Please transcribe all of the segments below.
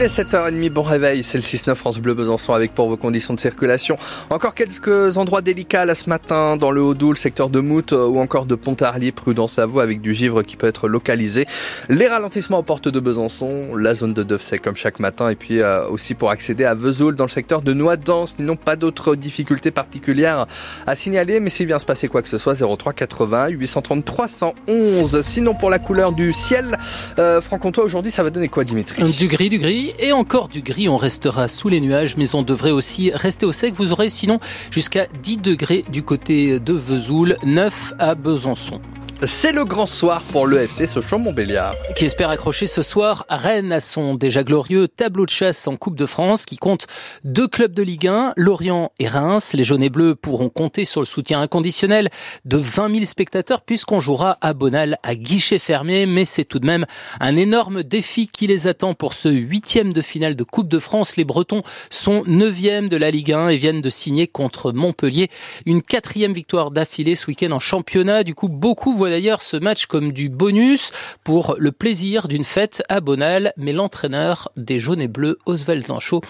7h30, bon réveil, c'est le 6-9 France Bleu Besançon avec pour vos conditions de circulation. Encore quelques endroits délicats là ce matin dans le Haut-Doubs, le secteur de Mout euh, ou encore de Pontarlier, prudence à vous avec du givre qui peut être localisé. Les ralentissements aux portes de Besançon, la zone de Dovesay comme chaque matin et puis euh, aussi pour accéder à Vesoul dans le secteur de Noidans. Sinon pas d'autres difficultés particulières à signaler mais s'il vient se passer quoi que ce soit 03 80 830 311. Sinon pour la couleur du ciel, euh, Franc-Comtois aujourd'hui ça va donner quoi Dimitri? Du gris, du gris et encore du gris. On restera sous les nuages, mais on devrait aussi rester au sec. Vous aurez sinon jusqu'à 10 degrés du côté de Vesoul, 9 à Besançon. C'est le grand soir pour le FC Sochaux-Montbéliard. Qui espère accrocher ce soir Rennes à son déjà glorieux tableau de chasse en Coupe de France qui compte deux clubs de Ligue 1, Lorient et Reims. Les jaunes et bleus pourront compter sur le soutien inconditionnel de 20 000 spectateurs puisqu'on jouera à Bonal à guichet fermé. Mais c'est tout de même un énorme défi qui les attend pour ce huitième de finale de Coupe de France. Les Bretons sont neuvième de la Ligue 1 et viennent de signer contre Montpellier une quatrième victoire d'affilée ce week-end en championnat. Du coup, beaucoup voient d'ailleurs ce match comme du bonus pour le plaisir d'une fête à Bonal, mais l'entraîneur des jaunes et bleus, Oswald Danchot,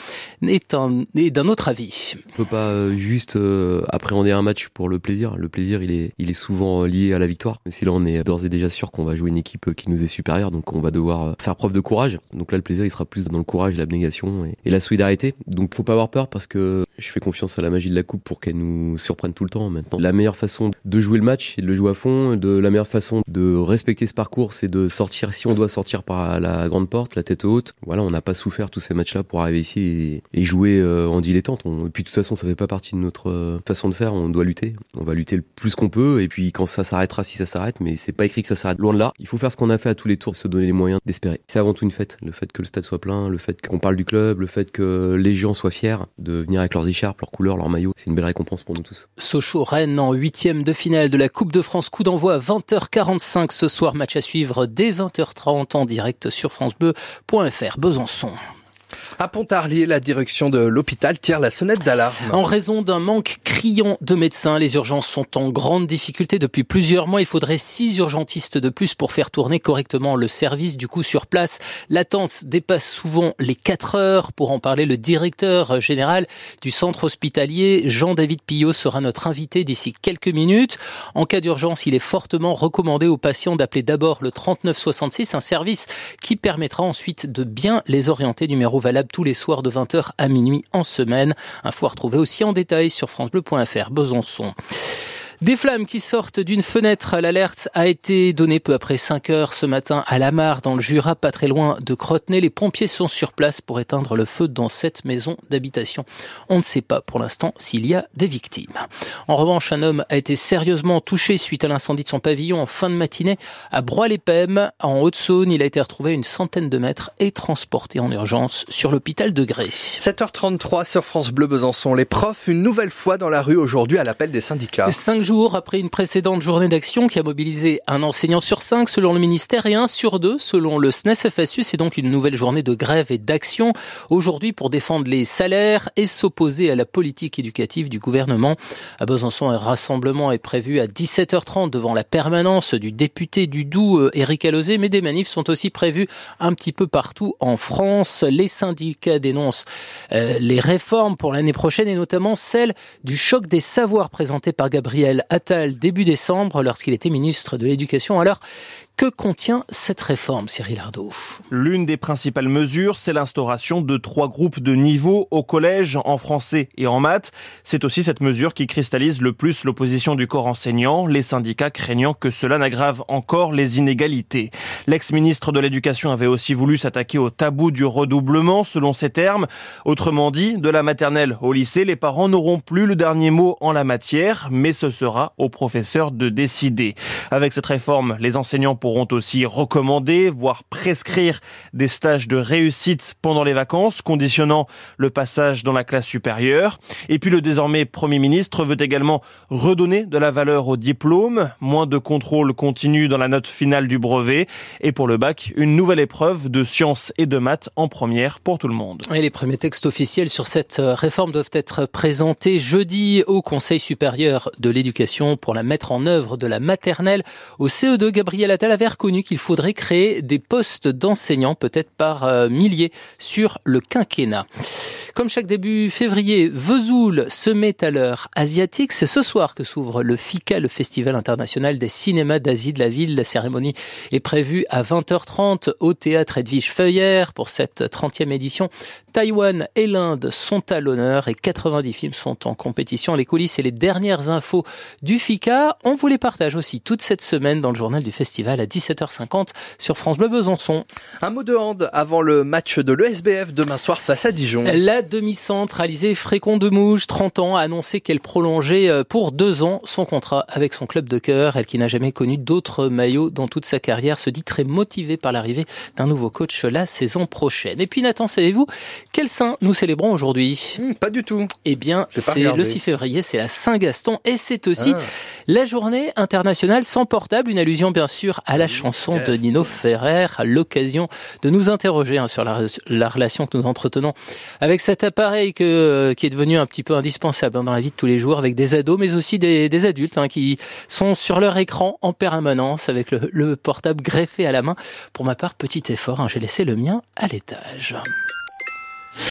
est, d'un autre avis. On peut pas euh, juste euh, appréhender un match pour le plaisir. Le plaisir, il est, il souvent lié à la victoire. Mais si là, on est d'ores et déjà sûr qu'on va jouer une équipe qui nous est supérieure, donc on va devoir faire preuve de courage. Donc là, le plaisir, il sera plus dans le courage, l'abnégation et, la solidarité. Donc faut pas avoir peur parce que je fais confiance à la magie de la coupe pour qu'elle nous surprenne tout le temps maintenant. La meilleure façon de jouer le match, c'est de le jouer à fond. De la meilleure façon de respecter ce parcours, c'est de sortir, si on doit sortir par la grande porte, la tête haute. Voilà, on n'a pas souffert tous ces matchs-là pour arriver ici et, jouer euh, en dilettante. Et puis de toute façon, ça fait pas partie de notre euh, façon de faire. On doit lutter. On va lutter le plus qu'on peut. Et puis quand ça s'arrêtera, si ça s'arrête, mais c'est pas écrit que ça s'arrête loin de là. Il faut faire ce qu'on a fait à tous les tours, se donner les moyens d'espérer. C'est avant tout une fête. Le fait que le stade soit plein, le fait qu'on parle du club, le fait que les gens soient fiers de venir avec leurs écharpes, leurs couleurs, leurs maillots. C'est une belle récompense pour nous tous. Sochaux-Rennes en huitième de finale de la Coupe de France. Coup d'envoi 20h45 ce soir. Match à suivre dès 20h30 en direct sur francebleu.fr. Besançon. À Pontarlier, la direction de l'hôpital tire la sonnette d'alarme. En raison d'un manque criant de médecins, les urgences sont en grande difficulté depuis plusieurs mois. Il faudrait six urgentistes de plus pour faire tourner correctement le service. Du coup, sur place, l'attente dépasse souvent les quatre heures. Pour en parler, le directeur général du centre hospitalier, Jean-David Pillot, sera notre invité d'ici quelques minutes. En cas d'urgence, il est fortement recommandé aux patients d'appeler d'abord le 3966, un service qui permettra ensuite de bien les orienter numéro valable tous les soirs de 20h à minuit en semaine. Info à retrouver aussi en détail sur francebleu.fr Besançon. Des flammes qui sortent d'une fenêtre. L'alerte a été donnée peu après 5 heures ce matin à la mare dans le Jura, pas très loin de Crotenay. Les pompiers sont sur place pour éteindre le feu dans cette maison d'habitation. On ne sait pas pour l'instant s'il y a des victimes. En revanche, un homme a été sérieusement touché suite à l'incendie de son pavillon en fin de matinée à Broye-les-Pèmes, en Haute-Saône. Il a été retrouvé à une centaine de mètres et transporté en urgence sur l'hôpital de Grès. 7h33 sur France Bleu Besançon. Les profs, une nouvelle fois dans la rue aujourd'hui à l'appel des syndicats jours après une précédente journée d'action qui a mobilisé un enseignant sur cinq selon le ministère et un sur deux selon le SNES FSU. C'est donc une nouvelle journée de grève et d'action aujourd'hui pour défendre les salaires et s'opposer à la politique éducative du gouvernement. À Besançon, un rassemblement est prévu à 17h30 devant la permanence du député du Doubs, euh, Éric Alozé, mais des manifs sont aussi prévus un petit peu partout en France. Les syndicats dénoncent euh, les réformes pour l'année prochaine et notamment celle du choc des savoirs présenté par Gabriel Attal début décembre lorsqu'il était ministre de l'Éducation. Alors, que contient cette réforme, Cyril Ardo? L'une des principales mesures, c'est l'instauration de trois groupes de niveau au collège en français et en maths. C'est aussi cette mesure qui cristallise le plus l'opposition du corps enseignant, les syndicats craignant que cela n'aggrave encore les inégalités. L'ex-ministre de l'Éducation avait aussi voulu s'attaquer au tabou du redoublement, selon ses termes. Autrement dit, de la maternelle au lycée, les parents n'auront plus le dernier mot en la matière, mais ce sera aux professeurs de décider. Avec cette réforme, les enseignants pourront aussi recommander, voire prescrire des stages de réussite pendant les vacances, conditionnant le passage dans la classe supérieure. Et puis le désormais Premier ministre veut également redonner de la valeur au diplôme, moins de contrôle continu dans la note finale du brevet, et pour le bac, une nouvelle épreuve de sciences et de maths en première pour tout le monde. Et les premiers textes officiels sur cette euh, réforme doivent être présentés jeudi au Conseil supérieur de l'éducation pour la mettre en œuvre de la maternelle au CE2. Gabriel Attal s'avère connu qu'il faudrait créer des postes d'enseignants, peut-être par euh, milliers, sur le quinquennat. Comme chaque début février, Vesoul se met à l'heure asiatique. C'est ce soir que s'ouvre le FICA, le Festival international des cinémas d'Asie de la ville. La cérémonie est prévue à 20h30 au théâtre Edwige Feuillère pour cette 30e édition. Taïwan et l'Inde sont à l'honneur et 90 films sont en compétition. Les coulisses et les dernières infos du FICA, on vous les partage aussi toute cette semaine dans le journal du festival à 17h50 sur France Bleu Besançon. Un mot de hand avant le match de l'ESBF demain soir face à Dijon. La demi-centre Alizé Frécon de Mouge, 30 ans, a annoncé qu'elle prolongeait euh, pour deux ans son contrat avec son club de cœur. Elle qui n'a jamais connu d'autres maillots dans toute sa carrière se dit très motivée par l'arrivée d'un nouveau coach la saison prochaine. Et puis Nathan, savez-vous quel saint nous célébrons aujourd'hui? Hmm, Pas du tout. Eh bien, c'est le 6 février, c'est la Saint-Gaston et c'est aussi ah. la journée internationale sans portable, une allusion bien sûr à la chanson de Nino Ferrer, à l'occasion de nous interroger hein, sur la, la relation que nous entretenons avec cet appareil que, qui est devenu un petit peu indispensable hein, dans la vie de tous les jours avec des ados, mais aussi des, des adultes hein, qui sont sur leur écran en permanence avec le, le, portable greffé à la main. Pour ma part, petit effort, j'ai laissé le mien à l'étage.